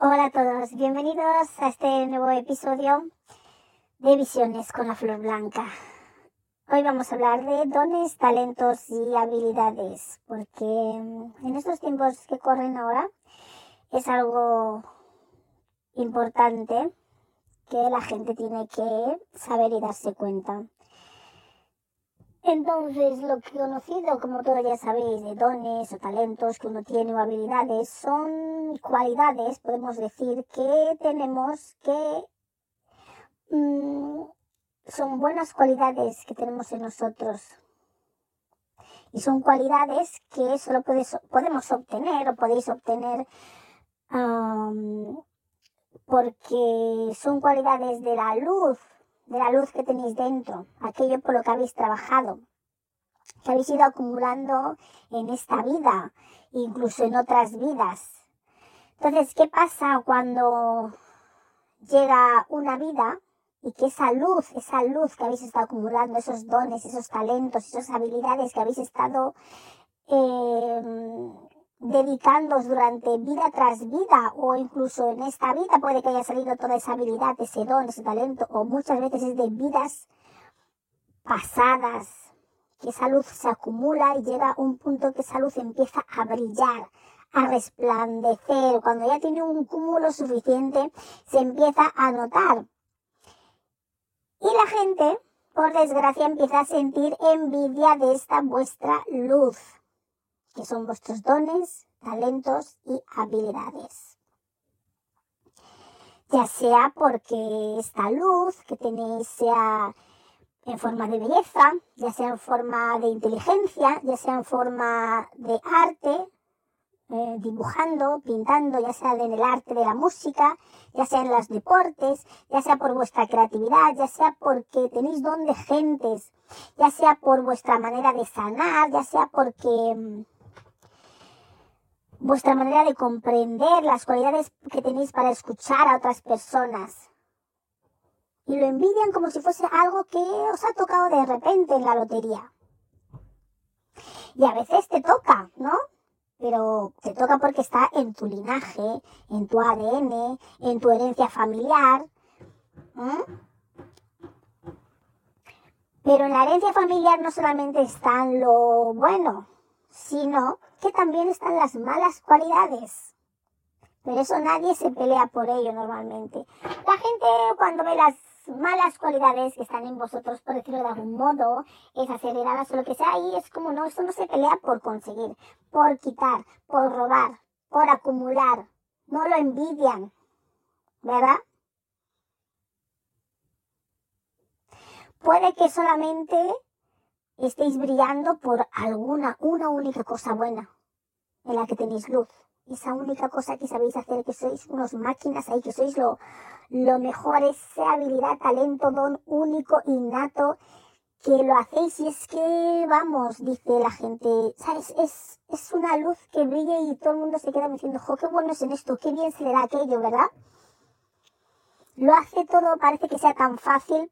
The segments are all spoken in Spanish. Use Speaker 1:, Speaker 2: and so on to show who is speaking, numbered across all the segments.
Speaker 1: Hola a todos, bienvenidos a este nuevo episodio de Visiones con la Flor Blanca. Hoy vamos a hablar de dones, talentos y habilidades, porque mm, en estos tiempos que corren ahora es algo importante que la gente tiene que saber y darse cuenta. Entonces, lo conocido, como todos ya sabéis, de dones o talentos que uno tiene o habilidades, son cualidades, podemos decir, que tenemos que... Mm, son buenas cualidades que tenemos en nosotros. Y son cualidades que solo podemos obtener o podéis obtener porque son cualidades de la luz de la luz que tenéis dentro, aquello por lo que habéis trabajado, que habéis ido acumulando en esta vida, incluso en otras vidas. Entonces, ¿qué pasa cuando llega una vida y que esa luz, esa luz que habéis estado acumulando, esos dones, esos talentos, esas habilidades que habéis estado eh, dedicándoos durante vida tras vida o incluso en esta vida puede que haya salido toda esa habilidad, ese don, ese talento o muchas veces es de vidas pasadas que esa luz se acumula y llega a un punto que esa luz empieza a brillar, a resplandecer. Cuando ya tiene un cúmulo suficiente, se empieza a notar. Y la gente, por desgracia, empieza a sentir envidia de esta vuestra luz que son vuestros dones, talentos y habilidades. Ya sea porque esta luz que tenéis sea en forma de belleza, ya sea en forma de inteligencia, ya sea en forma de arte, eh, dibujando, pintando, ya sea en el arte de la música, ya sea en los deportes, ya sea por vuestra creatividad, ya sea porque tenéis don de gentes, ya sea por vuestra manera de sanar, ya sea porque mm, vuestra manera de comprender las cualidades que tenéis para escuchar a otras personas. Y lo envidian como si fuese algo que os ha tocado de repente en la lotería. Y a veces te toca, ¿no? Pero te toca porque está en tu linaje, en tu ADN, en tu herencia familiar. Pero en la herencia familiar no solamente está lo bueno, sino que también están las malas cualidades. Pero eso nadie se pelea por ello normalmente. La gente cuando ve las malas cualidades que están en vosotros, por decirlo de algún modo, es aceleradas o lo que sea, y es como no, eso no se pelea por conseguir, por quitar, por robar, por acumular. No lo envidian, ¿verdad? Puede que solamente estéis brillando por alguna, una única cosa buena en la que tenéis luz. Esa única cosa que sabéis hacer, que sois unos máquinas ahí, que sois lo, lo mejor, esa habilidad, talento, don único, innato, que lo hacéis y es que, vamos, dice la gente, ¿sabes? Es, es una luz que brilla y todo el mundo se queda diciendo, jo, qué bueno es en esto, qué bien se le da aquello, ¿verdad? Lo hace todo, parece que sea tan fácil,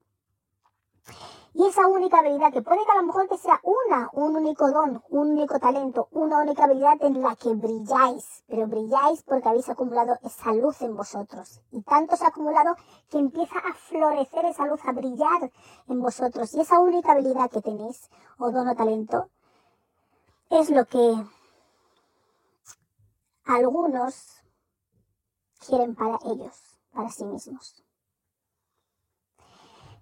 Speaker 1: y esa única habilidad, que puede que a lo mejor que sea una, un único don, un único talento, una única habilidad en la que brilláis, pero brilláis porque habéis acumulado esa luz en vosotros. Y tanto se ha acumulado que empieza a florecer esa luz, a brillar en vosotros. Y esa única habilidad que tenéis, o don o talento, es lo que algunos quieren para ellos, para sí mismos.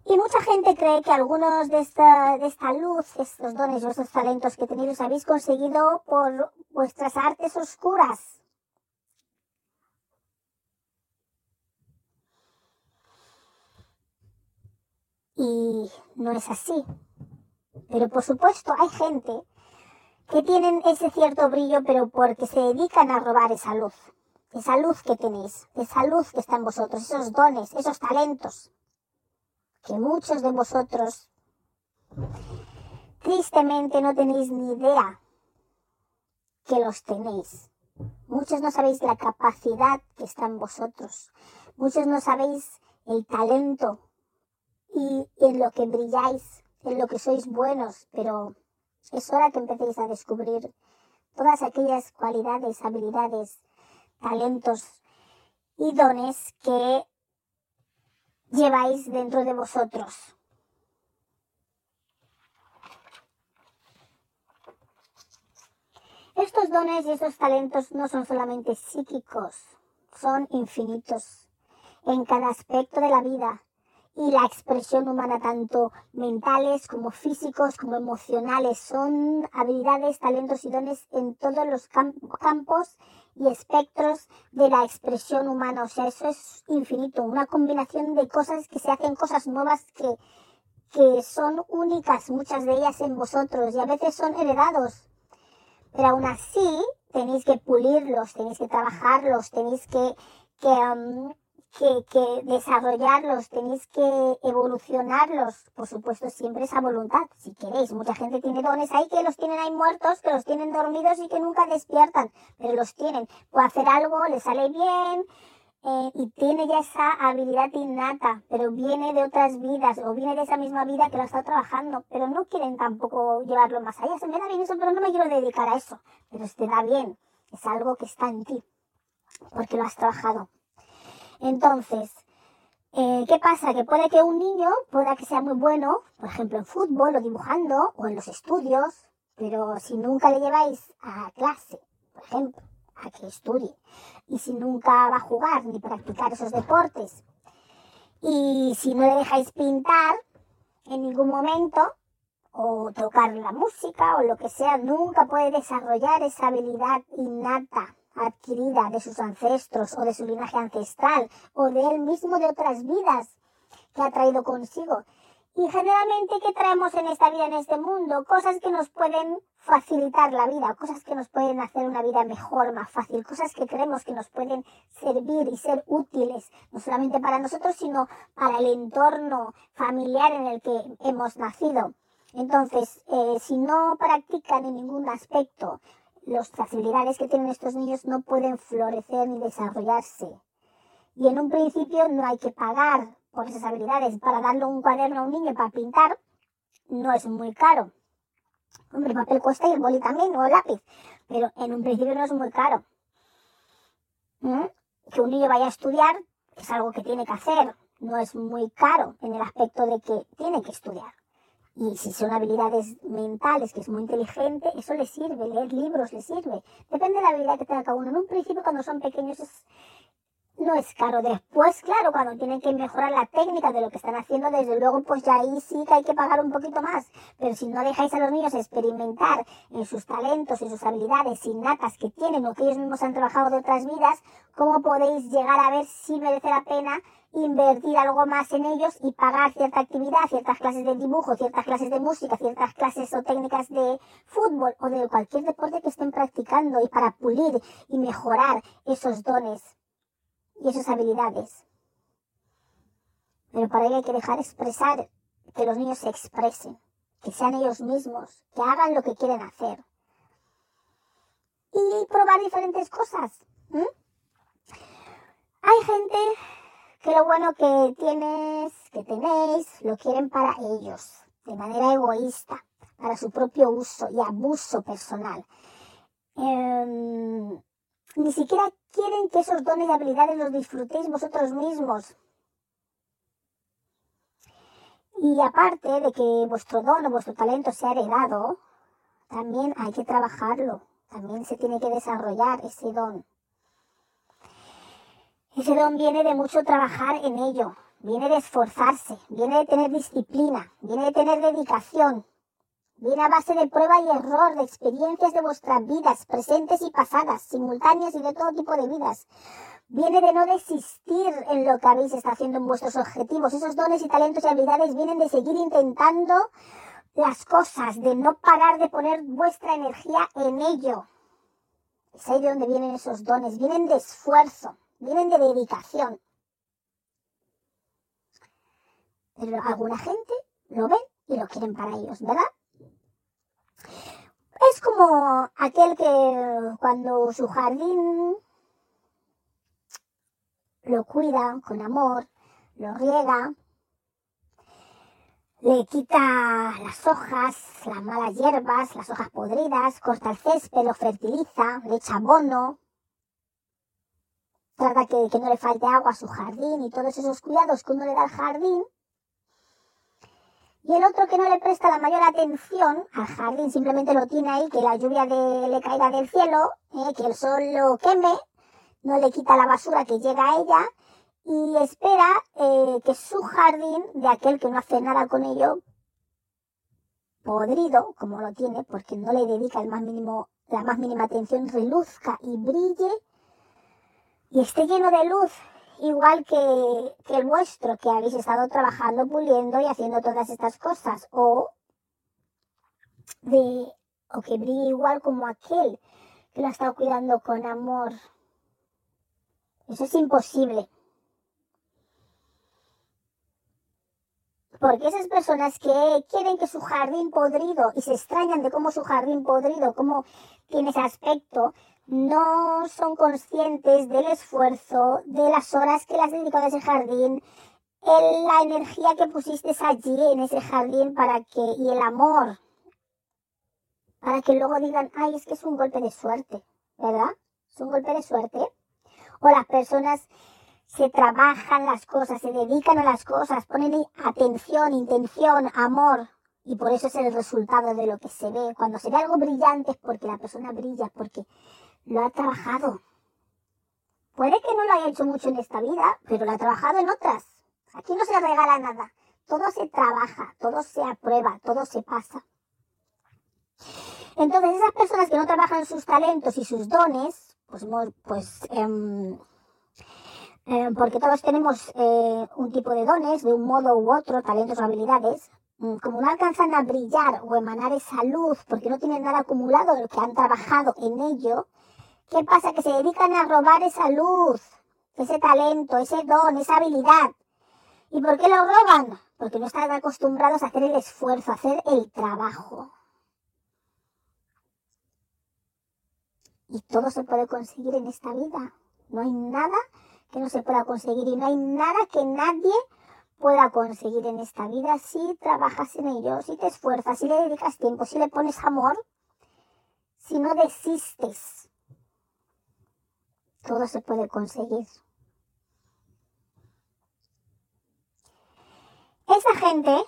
Speaker 1: Y mucha gente cree que algunos de esta, de esta luz, estos dones y talentos que tenéis, los habéis conseguido por vuestras artes oscuras. Y no es así. Pero por supuesto hay gente que tienen ese cierto brillo, pero porque se dedican a robar esa luz. Esa luz que tenéis, esa luz que está en vosotros, esos dones, esos talentos que muchos de vosotros tristemente no tenéis ni idea que los tenéis. Muchos no sabéis la capacidad que está en vosotros. Muchos no sabéis el talento y en lo que brilláis, en lo que sois buenos, pero es hora que empecéis a descubrir todas aquellas cualidades, habilidades, talentos y dones que lleváis dentro de vosotros. Estos dones y estos talentos no son solamente psíquicos, son infinitos en cada aspecto de la vida y la expresión humana, tanto mentales como físicos como emocionales. Son habilidades, talentos y dones en todos los campos y espectros de la expresión humana. O sea, eso es infinito, una combinación de cosas que se hacen cosas nuevas que, que son únicas, muchas de ellas en vosotros, y a veces son heredados. Pero aún así, tenéis que pulirlos, tenéis que trabajarlos, tenéis que, que um, que, desarrollarlos, tenéis que evolucionarlos, por supuesto siempre esa voluntad, si queréis. Mucha gente tiene dones ahí que los tienen ahí muertos, que los tienen dormidos y que nunca despiertan, pero los tienen. Puede hacer algo, le sale bien eh, y tiene ya esa habilidad innata, pero viene de otras vidas o viene de esa misma vida que lo está trabajando, pero no quieren tampoco llevarlo más allá. Se me da bien eso, pero no me quiero dedicar a eso. Pero se te da bien, es algo que está en ti, porque lo has trabajado. Entonces, eh, ¿qué pasa? Que puede que un niño pueda que sea muy bueno, por ejemplo, en fútbol o dibujando o en los estudios, pero si nunca le lleváis a clase, por ejemplo, a que estudie, y si nunca va a jugar ni practicar esos deportes, y si no le dejáis pintar en ningún momento, o tocar la música o lo que sea, nunca puede desarrollar esa habilidad innata adquirida de sus ancestros o de su linaje ancestral o de él mismo de otras vidas que ha traído consigo. Y generalmente, ¿qué traemos en esta vida, en este mundo? Cosas que nos pueden facilitar la vida, cosas que nos pueden hacer una vida mejor, más fácil, cosas que creemos que nos pueden servir y ser útiles, no solamente para nosotros, sino para el entorno familiar en el que hemos nacido. Entonces, eh, si no practican en ningún aspecto las facilidades que tienen estos niños no pueden florecer ni desarrollarse. Y en un principio no hay que pagar por esas habilidades. Para darle un cuaderno a un niño para pintar no es muy caro. Hombre, el papel cuesta y el boli también, o el lápiz. Pero en un principio no es muy caro. ¿Mm? Que un niño vaya a estudiar es algo que tiene que hacer. No es muy caro en el aspecto de que tiene que estudiar. Y si son habilidades mentales, que es muy inteligente, eso le sirve, leer libros le sirve. Depende de la habilidad que tenga cada uno. En un principio, cuando son pequeños, no es caro. Después, claro, cuando tienen que mejorar la técnica de lo que están haciendo, desde luego, pues ya ahí sí que hay que pagar un poquito más. Pero si no dejáis a los niños experimentar en sus talentos, y sus habilidades innatas que tienen o que ellos mismos han trabajado de otras vidas, ¿cómo podéis llegar a ver si merece la pena invertir algo más en ellos y pagar cierta actividad, ciertas clases de dibujo, ciertas clases de música, ciertas clases o técnicas de fútbol o de cualquier deporte que estén practicando y para pulir y mejorar esos dones y esas habilidades. Pero para ello hay que dejar expresar, que los niños se expresen, que sean ellos mismos, que hagan lo que quieren hacer. Y probar diferentes cosas. Hay gente que lo bueno que tienes, que tenéis, lo quieren para ellos, de manera egoísta, para su propio uso y abuso personal. Em, ni siquiera quieren que esos dones y habilidades los disfrutéis vosotros mismos. Y aparte de que vuestro don o vuestro talento sea heredado, también hay que trabajarlo, también se tiene que desarrollar ese don. Ese don viene de mucho trabajar en ello, viene de esforzarse, viene de tener disciplina, viene de tener dedicación, viene a base de prueba y error, de experiencias de vuestras vidas, presentes y pasadas, simultáneas y de todo tipo de vidas. Viene de no desistir en lo que habéis estado haciendo en vuestros objetivos. Esos dones y talentos y habilidades vienen de seguir intentando las cosas, de no parar de poner vuestra energía en ello. Es ahí de donde vienen esos dones, vienen de esfuerzo vienen de dedicación. Pero alguna gente lo ven y lo quieren para ellos, ¿verdad? Es como aquel que cuando su jardín lo cuida con amor, lo riega, le quita las hojas, las malas hierbas, las hojas podridas, corta el césped, lo fertiliza, le echa abono, trata que, no le falte agua a su jardín y todos esos cuidados que uno le da al jardín. Y el otro que no le presta la mayor atención al jardín, simplemente lo tiene ahí, que la lluvia le caiga del cielo, eh, que el sol lo queme, no le quita la basura que llega a ella y espera eh, que su jardín, de aquel que no hace nada con ello, podrido, como lo tiene, porque no le dedica el más mínimo, la más mínima atención, reluzca y brille y esté lleno de luz, igual que, el vuestro, que habéis estado trabajando, puliendo y haciendo todas estas cosas, o de, o que brille igual como aquel que lo ha estado cuidando con amor. Eso es imposible. Porque esas personas que quieren que su jardín podrido y se extrañan de cómo su jardín podrido, cómo tiene ese aspecto, no son conscientes del esfuerzo, de las horas que las dedicado a ese jardín, la energía que pusiste allí en ese jardín para que, y el amor, para que luego digan, ay, es que es un golpe de suerte, ¿verdad? Es un golpe de suerte. O las personas se trabajan las cosas, se dedican a las cosas, ponen atención, intención, amor, y por eso es el resultado de lo que se ve. Cuando se ve algo brillante es porque la persona brilla, porque lo ha trabajado. Puede que no lo haya hecho mucho en esta vida, pero lo ha trabajado en otras. Aquí no se le regala nada. Todo se trabaja, todo se aprueba, todo se pasa. Entonces, esas personas que no trabajan sus talentos y sus dones, pues, pues eh, eh, porque todos tenemos eh, un tipo de dones, de un modo u otro, talentos o habilidades, mm, como no alcanzan a brillar o emanar esa luz porque no tienen nada acumulado de lo que han trabajado en ello, ¿qué pasa? Que se dedican a robar esa luz, ese talento, ese don, esa habilidad. ¿Y por qué lo roban? Porque no están acostumbrados a hacer el esfuerzo, a hacer el trabajo. Y todo se puede conseguir en esta vida. No hay nada que no se pueda conseguir y no hay nada que nadie pueda conseguir en esta vida si trabajas en ello, si te esfuerzas, si le dedicas tiempo, si le pones amor, si no desistes. Todo se puede conseguir. Esa gente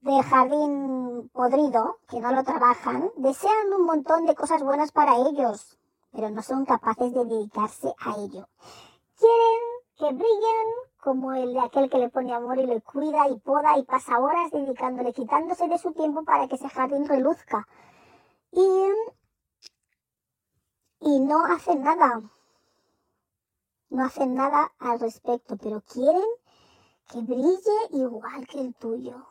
Speaker 1: del jardín podrido, que no lo trabajan, desean un montón de cosas buenas para ellos, pero no son capaces de dedicarse a ello quieren que brillen como el de aquel que le pone amor y le cuida y poda y pasa horas dedicándole, quitándose de su tiempo para que ese jardín reluzca. Y, y no hacen nada. No hacen nada al respecto, pero quieren que brille igual que el tuyo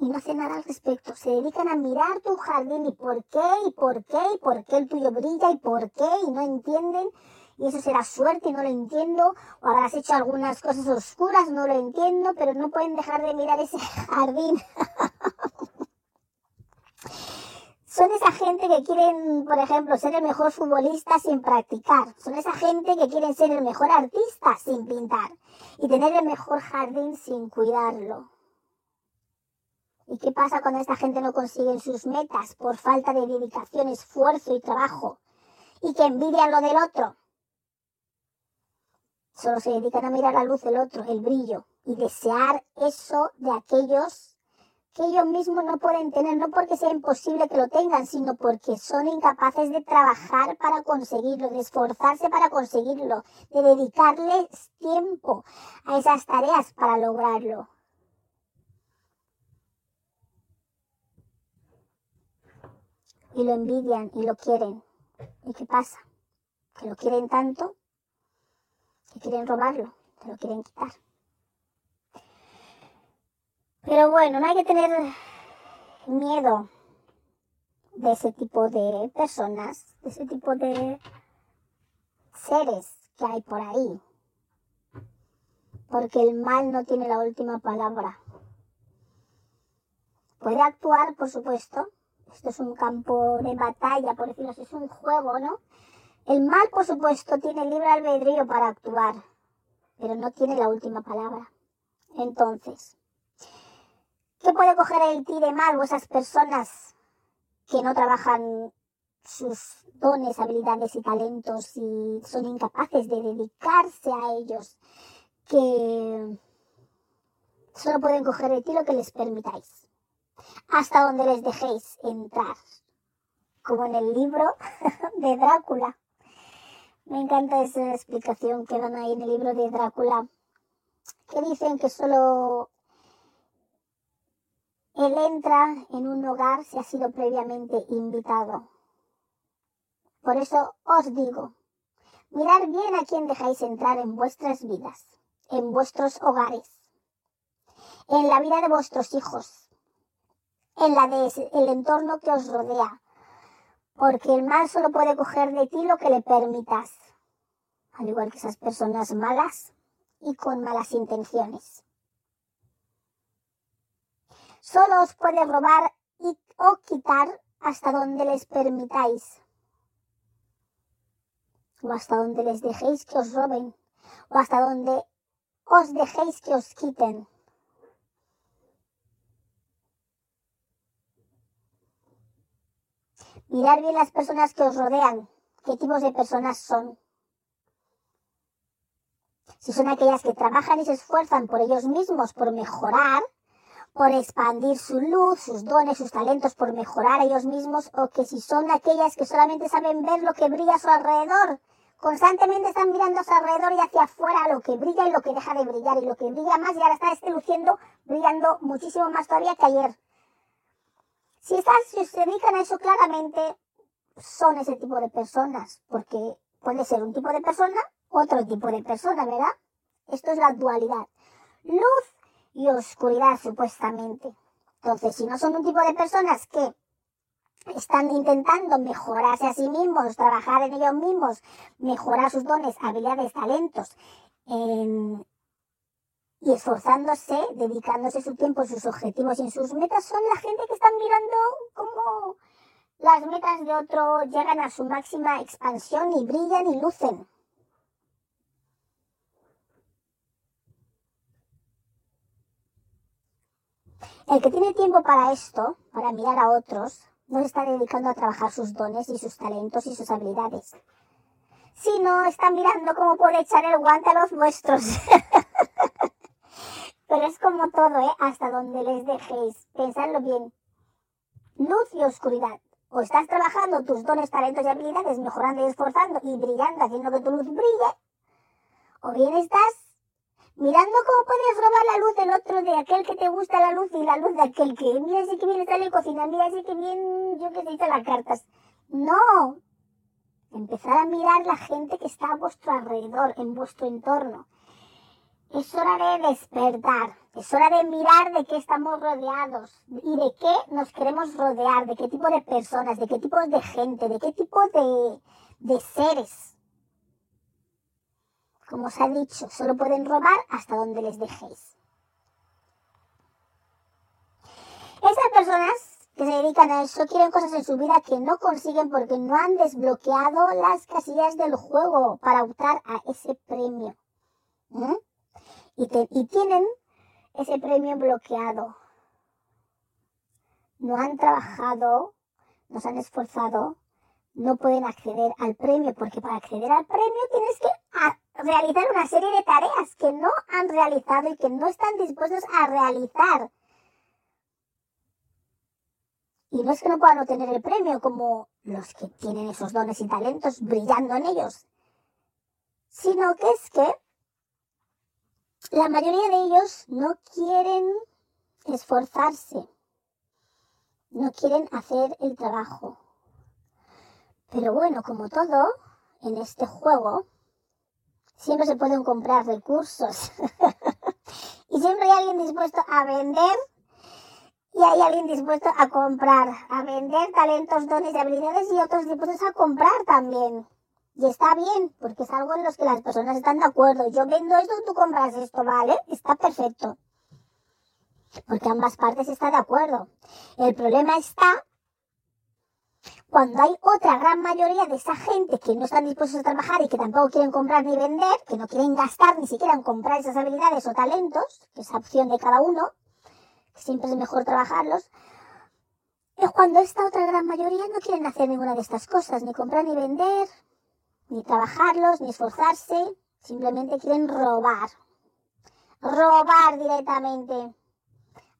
Speaker 1: y no hacen nada al respecto. Se dedican a mirar tu jardín y por qué, y por qué, y por qué el tuyo brilla, y por qué, y no entienden. Y eso será suerte, y no lo entiendo. O habrás hecho algunas cosas oscuras, no lo entiendo, pero no pueden dejar de mirar ese jardín. Son esa gente que quieren, por ejemplo, ser el mejor futbolista sin practicar. Son esa gente que quieren ser el mejor artista sin pintar. Y tener el mejor jardín sin cuidarlo. ¿Y qué pasa cuando esta gente no consigue sus metas por falta de dedicación, esfuerzo y trabajo? Y que envidian lo del otro. Solo se dedican a mirar la luz del otro, el brillo, y desear eso de aquellos que ellos mismos no pueden tener, no porque sea imposible que lo tengan, sino porque son incapaces de trabajar para conseguirlo, de esforzarse para conseguirlo, de dedicarles tiempo a esas tareas para lograrlo. y lo envidian y lo quieren. ¿Y qué pasa? Que lo quieren tanto que quieren robarlo, que lo quieren quitar. Pero bueno, no hay que tener miedo de ese tipo de personas, de ese tipo de seres que hay por ahí. Porque el mal no tiene la última palabra. Puede actuar, por supuesto, esto es un campo de batalla, por decirlo así, es un juego, ¿no? El mal, por supuesto, tiene libre albedrío para actuar, pero no tiene la última palabra. Entonces, ¿qué puede coger el ti de mal o esas personas que no trabajan sus dones, habilidades y talentos y son incapaces de dedicarse a ellos, que solo pueden coger de ti lo que les permitáis, hasta donde les dejéis entrar, como en el libro de Drácula. Me encanta esa explicación que dan ahí en el libro de Drácula, que dicen que solo él entra en un hogar si ha sido previamente invitado. Por eso os digo, mirad bien a quién dejáis entrar en vuestras vidas, en vuestros hogares, en la vida de vuestros hijos, en la de el entorno que os rodea, porque el mal solo puede coger de ti lo que le permitas, al igual que esas personas malas y con malas intenciones. Solo os puede robar y, o quitar hasta donde les permitáis, o hasta donde les dejéis que os roben, o hasta donde os dejéis que os quiten. Mirar bien las personas que os rodean, qué tipos de personas son. Si son aquellas que trabajan y se esfuerzan por ellos mismos, por mejorar, por expandir su luz, sus dones, sus talentos, por mejorar ellos mismos, o que si son aquellas que solamente saben ver lo que brilla a su alrededor, constantemente están mirando a su alrededor y hacia afuera lo que brilla y lo que deja de brillar, y lo que brilla más y ahora está este luciendo, brillando muchísimo más todavía que ayer. Si, estás, si se dedican a eso claramente, son ese tipo de personas, porque puede ser un tipo de persona, otro tipo de persona, ¿verdad? Esto es la dualidad. Luz y oscuridad, supuestamente. Entonces, si no son un tipo de personas que están intentando mejorarse a sí mismos, trabajar en ellos mismos, mejorar sus dones, habilidades, talentos, en, y esforzándose, dedicándose su tiempo, sus objetivos y sus metas, son la gente que están mirando cómo las metas de otro llegan a su máxima expansión y brillan y lucen. El que tiene tiempo para esto, para mirar a otros, no está dedicando a trabajar sus dones y sus talentos y sus habilidades. Sino está mirando cómo puede echar el guante a los vuestros. Pero es como todo, ¿eh? Hasta donde les dejéis. Pensadlo bien. Luz y oscuridad. O estás trabajando tus dones, talentos y habilidades, mejorando y esforzando y brillando, haciendo que tu luz brille. O bien estás mirando cómo puedes robar la luz del otro, de aquel que te gusta la luz y la luz de aquel que, mira si que bien está en cocina, mira si que bien, yo que sé, las cartas. No. Empezar a mirar la gente que está a vuestro alrededor, en vuestro entorno. Es hora de despertar, es hora de mirar de qué estamos rodeados y de qué nos queremos rodear, de qué tipo de personas, de qué tipo de gente, de qué tipo de, de seres. Como os ha dicho, solo pueden robar hasta donde les dejéis. Esas personas que se dedican a eso quieren cosas en su vida que no consiguen porque no han desbloqueado las casillas del juego para optar a ese premio. ¿Mm? y, tienen ese premio bloqueado. No han trabajado, no se han esforzado, no pueden acceder al premio, porque para acceder al premio tienes que realizar una serie de tareas que no han realizado y que no están dispuestos a realizar. Y no es que no puedan obtener el premio como los que tienen esos dones y talentos brillando en ellos, sino que es que la mayoría de ellos no quieren esforzarse, no quieren hacer el trabajo. Pero bueno, como todo en este juego, siempre se pueden comprar recursos. y siempre hay alguien dispuesto a vender y hay alguien dispuesto a comprar, a vender talentos, dones y habilidades y otros dispuestos a comprar también. Y está bien, porque es algo en los que las personas están de acuerdo. Yo vendo esto, tú compras esto, ¿vale? Está perfecto. Porque ambas partes están de acuerdo. El problema está cuando hay otra gran mayoría de esa gente que no están dispuestos a trabajar y que tampoco quieren comprar ni vender, que no quieren gastar ni siquiera en comprar esas habilidades o talentos, que es opción de cada uno, que siempre es mejor trabajarlos, Es cuando esta otra gran mayoría no quieren hacer ninguna de estas cosas, ni comprar ni vender, ni trabajarlos, ni esforzarse, simplemente quieren robar. Robar directamente.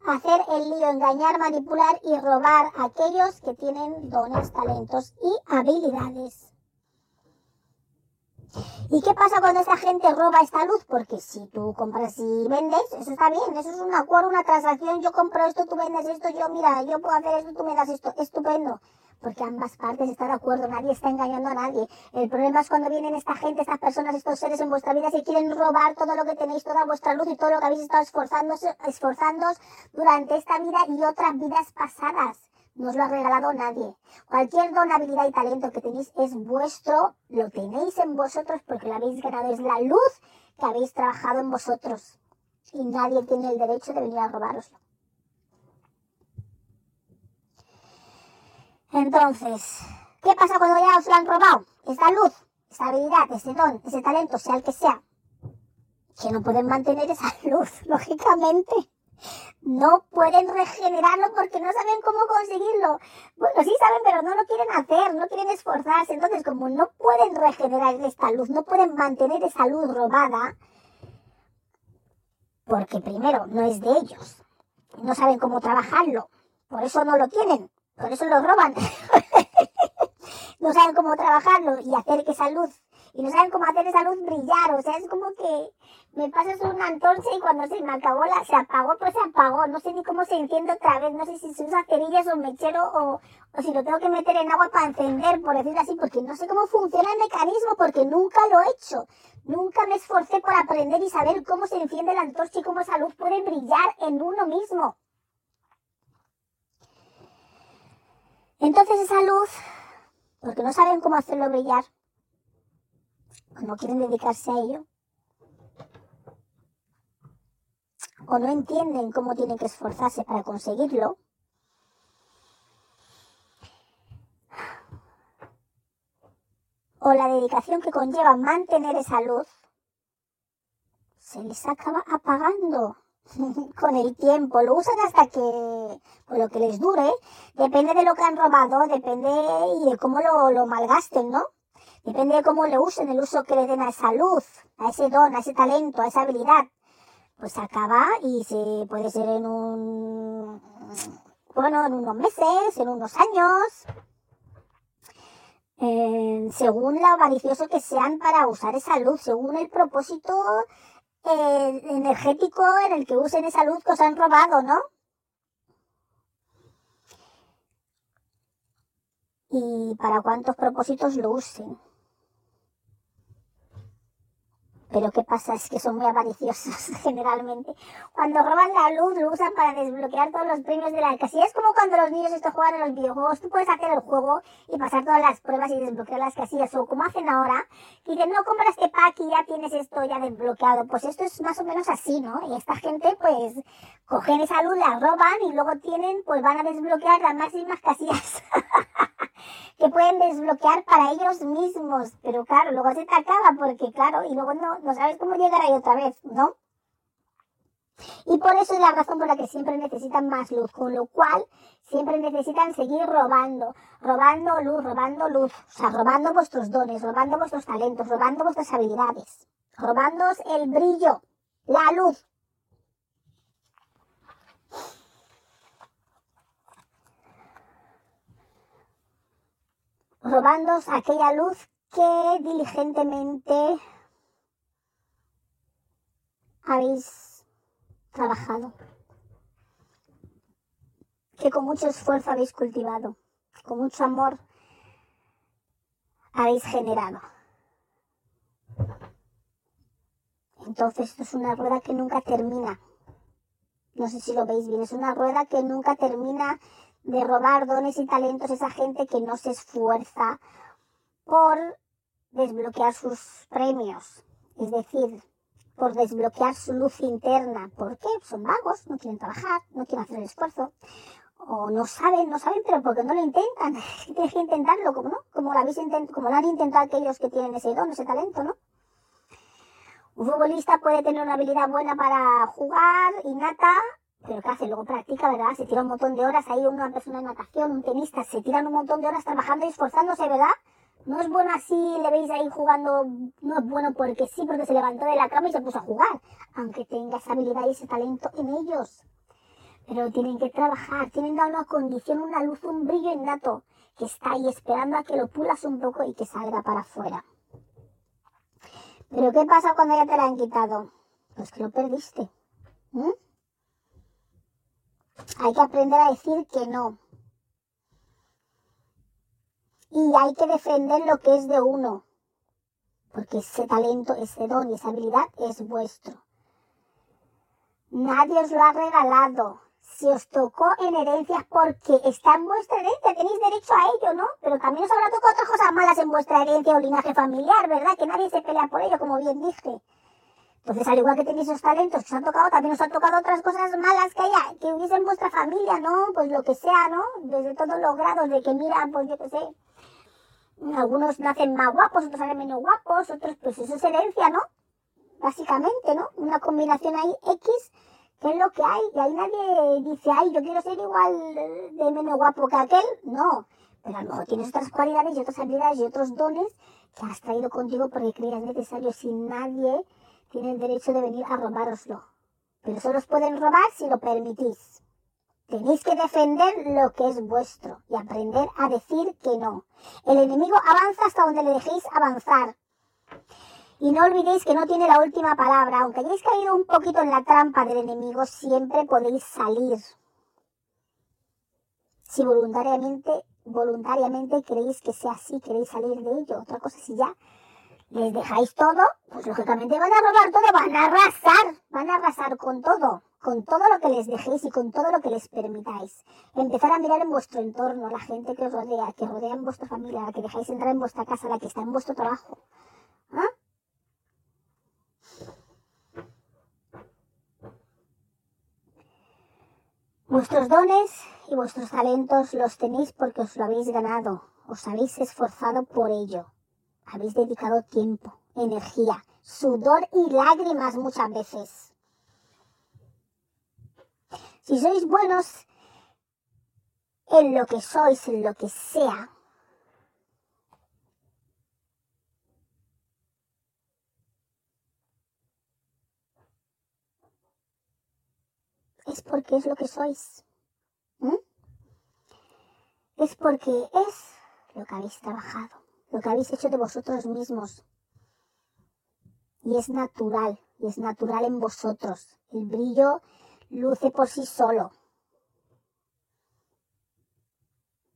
Speaker 1: Hacer el lío, engañar, manipular y robar a aquellos que tienen dones, talentos y habilidades. ¿Y qué pasa cuando esa gente roba esta luz? Porque si tú compras y vendes, eso está bien, eso es un acuerdo, una transacción, yo compro esto, tú vendes esto, yo mira, yo puedo hacer esto, tú me das esto, estupendo. Porque ambas partes están de acuerdo, nadie está engañando a nadie. El problema es cuando vienen esta gente, estas personas, estos seres en vuestra vida y quieren robar todo lo que tenéis, toda vuestra luz y todo lo que habéis estado esforzándose, durante esta vida y otras vidas pasadas no os lo ha regalado nadie. Cualquier don, habilidad y talento que tenéis es vuestro, lo tenéis en vosotros porque lo habéis ganado, es la luz que habéis trabajado en vosotros. Y nadie tiene el derecho de venir a robároslo. Entonces, ¿qué pasa cuando ya os lo han robado? Esta luz, esa habilidad, ese don, ese talento, sea el que sea, que no pueden mantener esa luz, lógicamente no pueden regenerarlo porque no saben cómo conseguirlo. Bueno, sí saben, pero no lo quieren hacer, no quieren esforzarse. Entonces, como no pueden regenerar esta luz, no pueden mantener esa luz robada, porque primero no es de ellos, no saben cómo trabajarlo, por eso no lo tienen, por eso lo roban. no saben cómo trabajarlo y hacer que esa luz, y no saben cómo hacer esa luz brillar, o sea, es como que me pasas una antorcha y cuando se me acabó la, se apagó, pues se apagó. No sé ni cómo se enciende otra vez. No sé si se usa cerillas o mechero o, o si lo tengo que meter en agua para encender, por decirlo así, porque no sé cómo funciona el mecanismo, porque nunca lo he hecho. Nunca me esforcé por aprender y saber cómo se enciende la antorcha y cómo esa luz puede brillar en uno mismo. Entonces esa luz, porque no saben cómo hacerlo brillar, o no quieren dedicarse a ello, o no entienden cómo tienen que esforzarse para conseguirlo, o la dedicación que conlleva mantener esa luz, se les acaba apagando con el tiempo. Lo usan hasta que, por lo que les dure, depende de lo que han robado, depende y de cómo lo, lo malgasten, ¿no? Depende de cómo lo usen, el uso que le den a esa luz, a ese don, a ese talento, a esa habilidad pues acaba y se puede ser en un, bueno, en unos meses, en unos años, según lo avaricioso que sean para usar esa luz, según el propósito eh, energético en el que usen esa luz que os han robado, ¿no? Y para cuántos propósitos lo usen. Pero ¿qué pasa? Es que son muy avariciosos generalmente. Cuando roban la luz lo usan para desbloquear todos los premios de la casilla. Es como cuando los niños estos juegan en los videojuegos. Tú puedes hacer el juego y pasar todas las pruebas y desbloquear las casillas. O como hacen ahora, que dicen, no compras este pack y ya tienes esto ya desbloqueado. Pues esto es más o menos así, ¿no? Y esta gente pues cogen esa luz, la roban y luego tienen, pues van a desbloquear las máximas casillas. que pueden desbloquear para ellos mismos. Pero claro, luego se te acaba porque claro, y luego no, no sabes cómo llegar ahí otra vez, ¿no? Y por eso es la razón por la que siempre necesitan más luz, con lo cual siempre necesitan seguir robando, robando luz, robando luz, o sea, robando vuestros dones, robando vuestros talentos, robando vuestras habilidades, robándoos el brillo, la luz. Robándoos aquella luz que diligentemente habéis trabajado, que con mucho esfuerzo habéis cultivado, con mucho amor habéis generado. Entonces esto es una rueda que nunca termina. No sé si lo veis bien, es una rueda que nunca termina de robar dones y talentos a esa gente que no se esfuerza por desbloquear sus premios. Es decir, por desbloquear su luz interna. ¿Por qué? Son vagos, no quieren trabajar, no quieren hacer el esfuerzo. O no saben, no saben, pero porque no lo intentan. Tienes que intentarlo, como no, como lo, habéis como lo han intentado aquellos que tienen ese don, ese talento, ¿no? Un futbolista puede tener una habilidad buena para jugar, innata, Pero ¿qué hace? Luego practica, ¿verdad? Se tira un montón de horas ahí, una persona en natación, un tenista, se tiran un montón de horas trabajando y esforzándose, ¿verdad? No es bueno así, le veis ahí jugando, no es bueno porque sí, porque se levantó de la cama y se puso a jugar, aunque tenga esa habilidad y ese talento en ellos. Pero tienen que trabajar, tienen una condición, una luz, un brillo innato, que está ahí esperando a que lo pulas un poco y que salga para afuera. Pero ¿qué pasa cuando ya te la han quitado? Pues que lo perdiste. Hay que aprender a decir que no. Y hay que defender lo que es de uno. Porque ese talento, ese don y esa habilidad es vuestro. Nadie os lo ha regalado si os tocó en herencias porque está en vuestra herencia, tenéis derecho a ello, ¿no? Pero también os habrá tocado otras cosas malas en vuestra herencia o linaje familiar, ¿verdad? Que nadie se pelea por ello, como bien dije. Entonces, al igual que tenéis esos talentos que os han tocado, también os han tocado otras cosas malas que haya, que hubiese en vuestra familia, ¿no? Pues lo que sea, ¿no? Desde todos los grados de que mira, pues yo qué sé. Algunos nacen más guapos, otros salen menos guapos, otros, pues eso es herencia, ¿no? Básicamente, ¿no? Una combinación ahí X ¿Qué es lo que hay? Y ahí nadie dice, ay, yo quiero ser igual de menos guapo que aquel. No, pero a lo mejor tienes otras cualidades y otras habilidades y otros dones que has traído contigo porque creas necesario. Si nadie tiene el derecho de venir a robároslo. Pero solo os pueden robar si lo permitís. Tenéis que defender lo que es vuestro y aprender a decir que no. El enemigo avanza hasta donde le dejéis avanzar. Y no olvidéis que no tiene la última palabra. Aunque hayáis caído un poquito en la trampa del enemigo, siempre podéis salir. Si voluntariamente, voluntariamente creéis que sea así, queréis salir de ello. Otra cosa, si ya les dejáis todo, pues lógicamente van a robar todo, van a arrasar, van a arrasar con todo, con todo lo que les dejéis y con todo lo que les permitáis. Empezar a mirar en vuestro entorno, la gente que os rodea, que rodea en vuestra familia, la que dejáis entrar en vuestra casa, la que está en vuestro trabajo. ¿Ah? Vuestros dones y vuestros talentos los tenéis porque os lo habéis ganado, os habéis esforzado por ello, habéis dedicado tiempo, energía, sudor y lágrimas muchas veces. Si sois buenos en lo que sois, en lo que sea, es porque es lo que sois. Es porque es lo que habéis trabajado, lo que habéis hecho de vosotros mismos. Y es natural, y es natural en vosotros. El brillo luce por sí solo.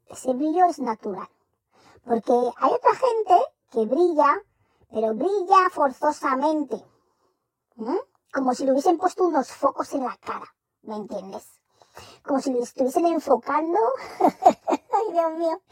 Speaker 1: Ese brillo es natural. Porque hay otra gente que brilla, pero brilla forzosamente. Como si le hubiesen puesto unos focos en la cara. ¿Me entiendes? Como si le estuviesen enfocando. Ay, Dios mío.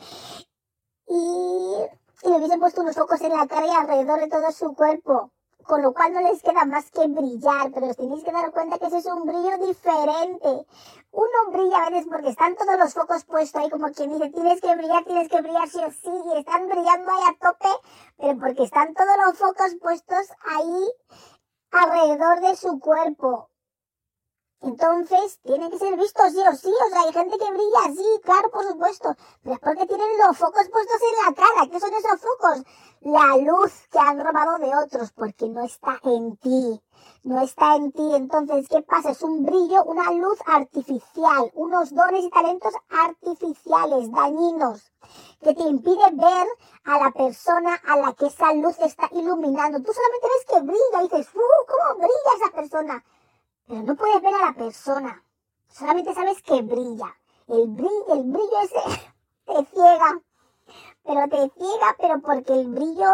Speaker 1: Y, y le hubiesen puesto unos focos en la cara y alrededor de todo su cuerpo. Con lo cual no les queda más que brillar, pero os tenéis que dar cuenta que ese es un brillo diferente. Uno brilla a veces porque están todos los focos puestos ahí, como quien dice, tienes que brillar, tienes que brillar sí o sí, y están brillando ahí a tope, pero porque están todos los focos puestos ahí alrededor de su cuerpo. Entonces, tiene que ser visto sí o sí. O sea, hay gente que brilla así, claro, por supuesto. Pero es porque tienen los focos puestos en la cara. ¿Qué son esos focos? La luz que han robado de otros, porque no está en ti. No está en ti. Entonces, ¿qué pasa? Es un brillo, una luz artificial, unos dones y talentos artificiales, dañinos, que te impide ver a la persona a la que esa luz está iluminando. Tú solamente ves que brilla y dices, ¡uh! ¿Cómo brilla esa persona? Pero no puedes ver a la persona. Solamente sabes que brilla. El brillo, el brillo ese te ciega. Pero te ciega, pero porque el brillo,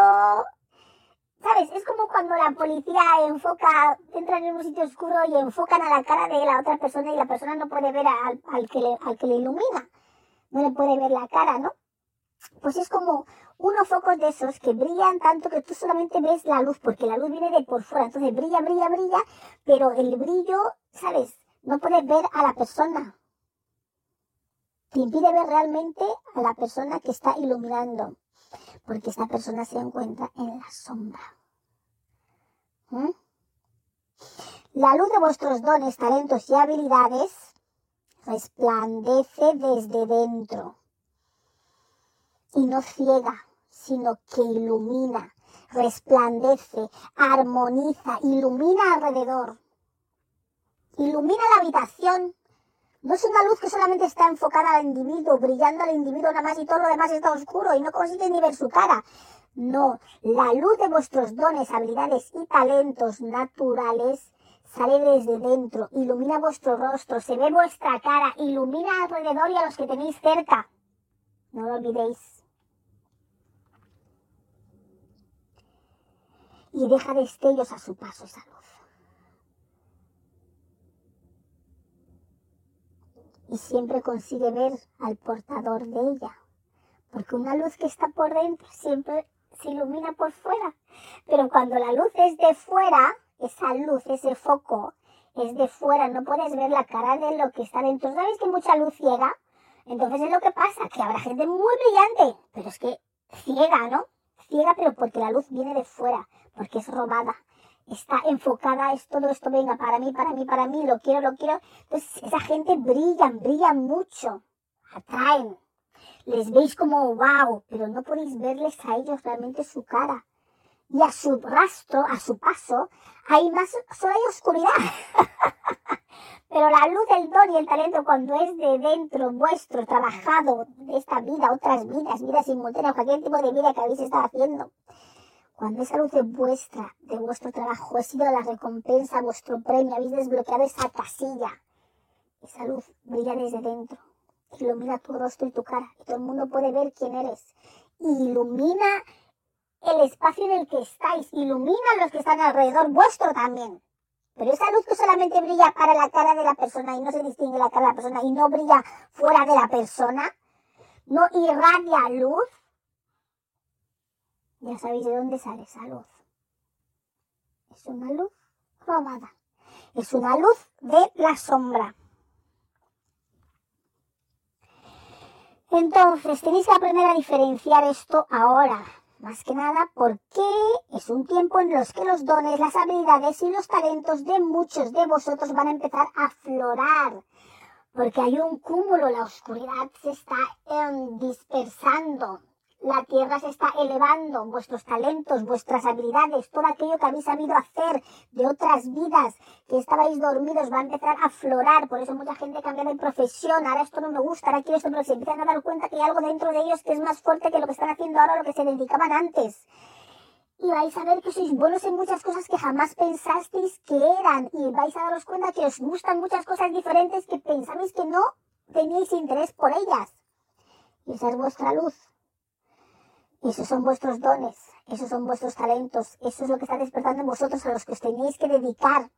Speaker 1: ¿sabes? Es como cuando la policía enfoca, entran en un sitio oscuro y enfocan a la cara de la otra persona y la persona no puede ver al, que, al que le ilumina. No le puede ver la cara, ¿no? Pues es como unos focos de esos que brillan tanto que tú solamente ves la luz, porque la luz viene de por fuera. Entonces brilla, brilla, brilla, pero el brillo, ¿sabes? No puedes ver a la persona. Te impide ver realmente a la persona que está iluminando, porque esta persona se encuentra en la sombra. ¿Mm? La luz de vuestros dones, talentos y habilidades resplandece desde dentro y no ciega, sino que ilumina, resplandece, armoniza, ilumina alrededor. Ilumina la habitación. No es una luz que solamente está enfocada al individuo, brillando al individuo nada más y todo lo demás está oscuro y no consigue ni ver su cara. No, la luz de vuestros dones, habilidades y talentos naturales sale desde dentro, ilumina vuestro rostro, se ve vuestra cara, ilumina alrededor y a los que tenéis cerca. No lo olvidéis. Y deja destellos a su paso esa luz. Y siempre consigue ver al portador de ella, porque una luz que está por dentro siempre se ilumina por fuera, pero cuando la luz es de fuera, esa luz, ese foco, es de fuera, no puedes ver la cara de lo que está dentro. ¿Sabes que mucha luz ciega? Entonces es lo que pasa, que habrá gente muy brillante, pero es que ciega, ¿no? Ciega, pero porque la luz viene de fuera, porque es robada. Está enfocada, es todo esto, venga, para mí, para mí, para mí, lo quiero, lo quiero. Entonces, esa gente brilla, brilla mucho, atraen. Les veis como wow, pero no podéis verles a ellos realmente su cara. Y a su rastro, a su paso, hay más, solo hay oscuridad. Pero la luz del don y el talento cuando es de dentro vuestro, trabajado de esta vida, otras vidas, vidas simultáneas, cualquier tipo de vida que habéis estado haciendo, cuando esa luz es vuestra, de vuestro trabajo, ha sido la recompensa, vuestro premio, habéis desbloqueado esa casilla, esa luz brilla desde dentro, ilumina tu rostro y tu cara, y todo el mundo puede ver quién eres. Ilumina el espacio en el que estáis, ilumina a los que están alrededor vuestro también. Pero esa luz que solamente brilla para la cara de la persona y no se distingue la cara de la persona y no brilla fuera de la persona, no irradia luz, ya sabéis de dónde sale esa luz. Es una luz robada. Es una luz de la sombra. Entonces, tenéis que aprender a diferenciar esto ahora. Más que nada porque es un tiempo en los que los dones, las habilidades y los talentos de muchos de vosotros van a empezar a aflorar. Porque hay un cúmulo, la oscuridad se está em, dispersando la tierra se está elevando, vuestros talentos, vuestras habilidades, todo aquello que habéis sabido hacer de otras vidas, que estabais dormidos, va a empezar a aflorar. Por eso mucha gente cambia de profesión. Ahora esto no me gusta, ahora quiero esto, pero se empiezan a dar cuenta que hay algo dentro de ellos que es más fuerte que lo que están haciendo ahora, lo que se dedicaban antes. Y vais a ver que sois buenos en muchas cosas que jamás pensasteis que eran. Y vais a daros cuenta que os gustan muchas cosas diferentes que pensabais que no teníais interés por ellas. Y esa es vuestra luz. Esos son vuestros dones, esos son vuestros talentos, eso es lo que está despertando en vosotros a los que os tenéis que dedicar.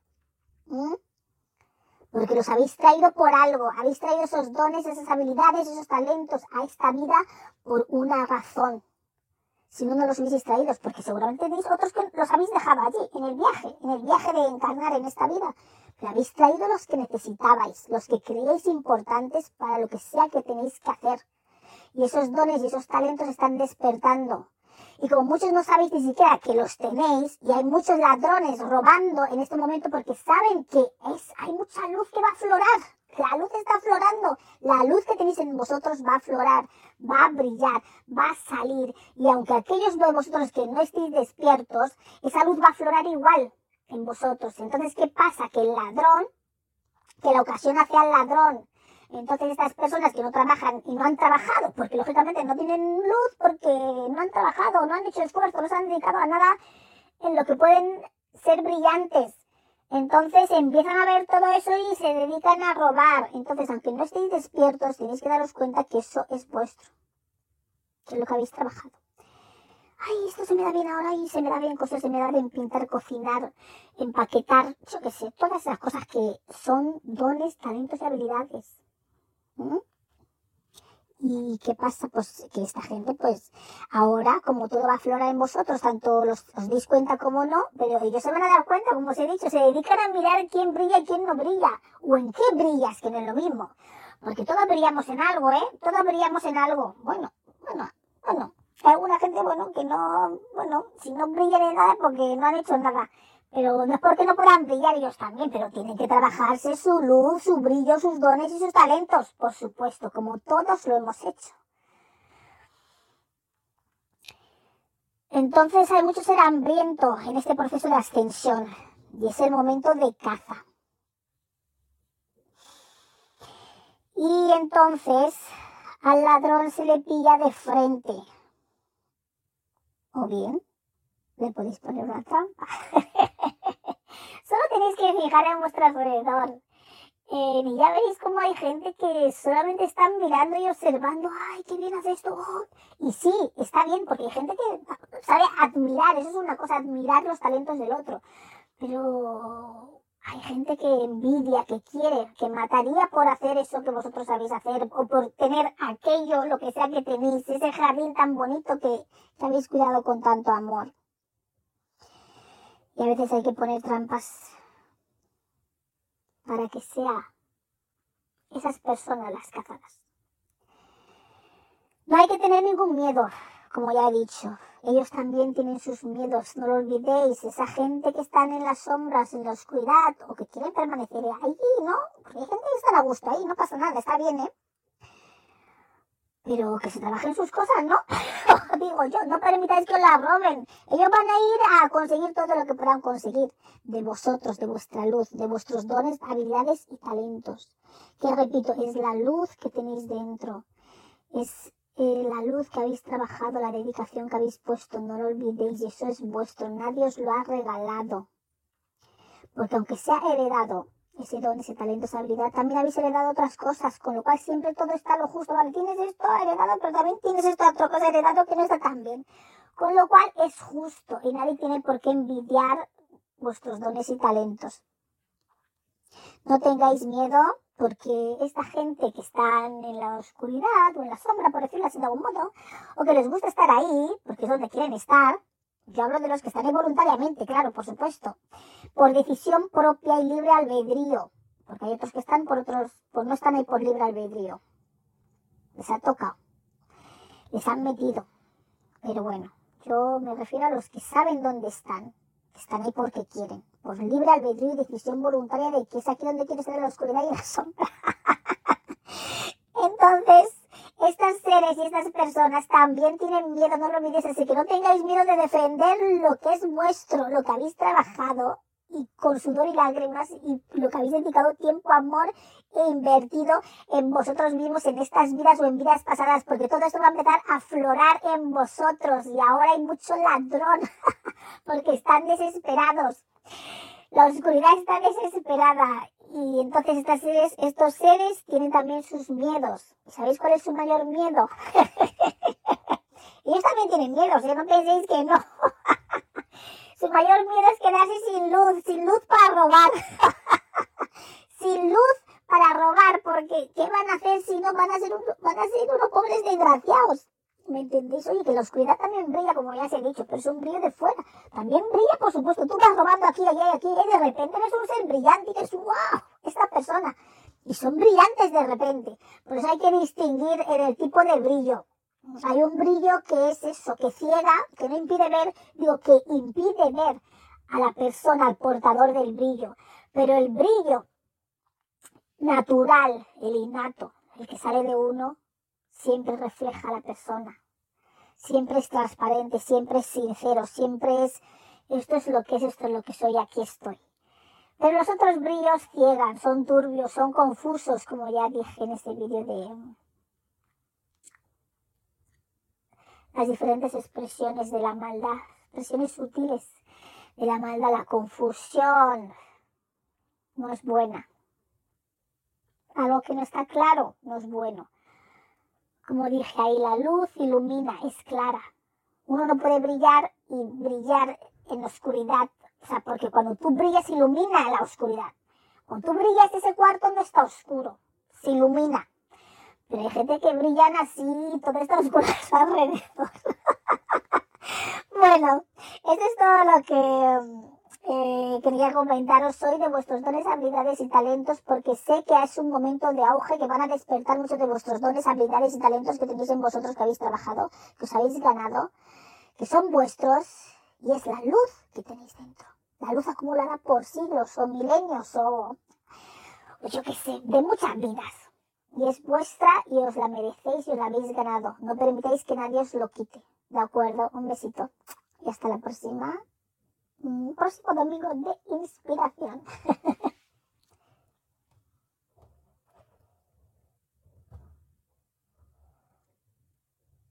Speaker 1: Porque los habéis traído por algo, habéis traído esos dones, esas habilidades, esos talentos a esta vida por una razón. Si no, no los hubieseis traído, porque seguramente tenéis otros que los habéis dejado allí, en el viaje, en el viaje de encarnar en esta vida. Pero habéis traído los que necesitabais, los que creíais importantes para lo que sea que tenéis que hacer y esos dones y esos talentos están despertando. Y como muchos no sabéis ni siquiera que los tenéis, y hay muchos ladrones robando en este momento porque saben que es, hay mucha luz que va a aflorar. La luz está aflorando. La luz que tenéis en vosotros va a aflorar, va a brillar, va a salir. Y aunque aquellos de vosotros que no estéis despiertos, esa luz va a aflorar igual en vosotros. Entonces, ¿qué pasa? Que el ladrón, que la ocasión hacia el ladrón entonces estas personas que no trabajan y no han trabajado, porque lógicamente no tienen luz, porque no han trabajado, no han hecho esfuerzo, no se han dedicado a nada en lo que pueden ser brillantes. Entonces empiezan a ver todo eso y se dedican a robar. Entonces, aunque no estéis despiertos, tenéis que daros cuenta que eso es vuestro. Que es lo que habéis trabajado. Ay, esto se me da bien ahora y se me da bien cosas, se me da bien pintar, cocinar, empaquetar, yo qué sé, todas esas cosas que son dones, talentos y habilidades. ¿Y qué pasa? Pues que esta gente, pues ahora, como todo va a aflorar en vosotros, tanto los, os dais cuenta como no, pero ellos se van a dar cuenta, como os he dicho, se dedican a mirar quién brilla y quién no brilla, o en qué brillas, que no es lo mismo. Porque todos brillamos en algo, ¿eh? Todos brillamos en algo. Bueno, bueno, bueno. Hay alguna gente, bueno, que no, bueno, si no brillan en nada porque no han hecho nada. Pero no es porque no puedan brillar ellos también, pero tienen que trabajarse su luz, su brillo, sus dones y sus talentos, por supuesto, como todos lo hemos hecho. Entonces hay mucho ser hambriento en este proceso de ascensión y es el momento de caza. Y entonces al ladrón se le pilla de frente. O bien, le podéis poner una trampa. Solo tenéis que fijar en vuestro alrededor. Eh, y ya veis cómo hay gente que solamente están mirando y observando, ay, qué bien hace esto. Y sí, está bien, porque hay gente que sabe admirar, eso es una cosa, admirar los talentos del otro. Pero hay gente que envidia, que quiere, que mataría por hacer eso que vosotros sabéis hacer, o por tener aquello, lo que sea que tenéis, ese jardín tan bonito que habéis cuidado con tanto amor. Y a veces hay que poner trampas para que sea esas personas las cazadas. No hay que tener ningún miedo, como ya he dicho. Ellos también tienen sus miedos, no lo olvidéis. Esa gente que están en las sombras, en la oscuridad, o que quieren permanecer ahí, ¿no? Porque hay gente que está a gusto ahí, no pasa nada, está bien, ¿eh? Pero que se trabajen sus cosas, ¿no? Digo yo, no permitáis que os la roben. Ellos van a ir a conseguir todo lo que puedan conseguir de vosotros, de vuestra luz, de vuestros dones, habilidades y talentos. Que repito, es la luz que tenéis dentro. Es eh, la luz que habéis trabajado, la dedicación que habéis puesto, no lo olvidéis, y eso es vuestro, nadie os lo ha regalado. Porque aunque sea heredado ese don, ese talento, esa habilidad, también habéis heredado otras cosas, con lo cual siempre todo está lo justo, vale, tienes esto heredado, pero también tienes esto otra cosa heredado que no está tan bien. Con lo cual es justo y nadie tiene por qué envidiar vuestros dones y talentos. No tengáis miedo porque esta gente que está en la oscuridad o en la sombra, por decirlo así de algún modo, o que les gusta estar ahí, porque es donde quieren estar, yo hablo de los que están ahí voluntariamente, claro, por supuesto, por decisión propia y libre albedrío, porque hay otros que están por otros, pues no están ahí por libre albedrío. Les ha tocado, les han metido, pero bueno, yo me refiero a los que saben dónde están, están ahí porque quieren por libre albedrío y decisión voluntaria de que es aquí donde quieres estar en la oscuridad y la sombra. Entonces, estas seres y estas personas también tienen miedo, no lo olvides, así que no tengáis miedo de defender lo que es vuestro, lo que habéis trabajado y con sudor y lágrimas y lo que habéis dedicado tiempo, amor e invertido en vosotros mismos en estas vidas o en vidas pasadas, porque todo esto va a empezar a aflorar en vosotros y ahora hay mucho ladrón porque están desesperados. La oscuridad está desesperada y entonces estas seres, estos seres tienen también sus miedos. ¿Sabéis cuál es su mayor miedo? Ellos también tienen miedos, ¿eh? no penséis que no. su mayor miedo es quedarse sin luz, sin luz para robar. sin luz para robar, porque ¿qué van a hacer si no van a ser, van a ser unos pobres desgraciados? ¿Me entendéis? Oye, que la oscuridad también brilla, como ya se ha dicho, pero es un brillo de fuera. También brilla, por supuesto. Tú vas robando aquí, allá y aquí, y de repente ves un ser brillante y dices, wow, esta persona. Y son brillantes de repente. Por eso hay que distinguir en el tipo de brillo. Hay un brillo que es eso, que ciega, que no impide ver, digo, que impide ver a la persona, al portador del brillo. Pero el brillo natural, el innato, el que sale de uno, siempre refleja a la persona. Siempre es transparente, siempre es sincero, siempre es, esto es lo que es, esto es lo que soy, aquí estoy. Pero los otros brillos ciegan, son turbios, son confusos, como ya dije en este vídeo de las diferentes expresiones de la maldad, expresiones sutiles de la maldad, la confusión no es buena. Algo que no está claro no es bueno. Como dije ahí, la luz ilumina, es clara. Uno no puede brillar y brillar en la oscuridad. O sea, porque cuando tú brillas, ilumina la oscuridad. Cuando tú brillas, ese cuarto no está oscuro, se ilumina. Pero hay gente que brillan así, todo está oscuro alrededor. bueno, eso es todo lo que eh, quería comentaros hoy de vuestros dones, habilidades y talentos, porque sé que es un momento de auge que van a despertar muchos de vuestros dones, habilidades y talentos que tenéis en vosotros, que habéis trabajado, que os habéis ganado, que son vuestros, y es la luz que tenéis dentro. La luz acumula acumulada por siglos o milenios o, o yo qué sé, de muchas vidas. Y es vuestra y os la merecéis y os la habéis ganado. No permitáis que nadie os lo quite. ¿De acuerdo? Un besito. Y hasta la próxima. Mm, próximo domingo de inspiración.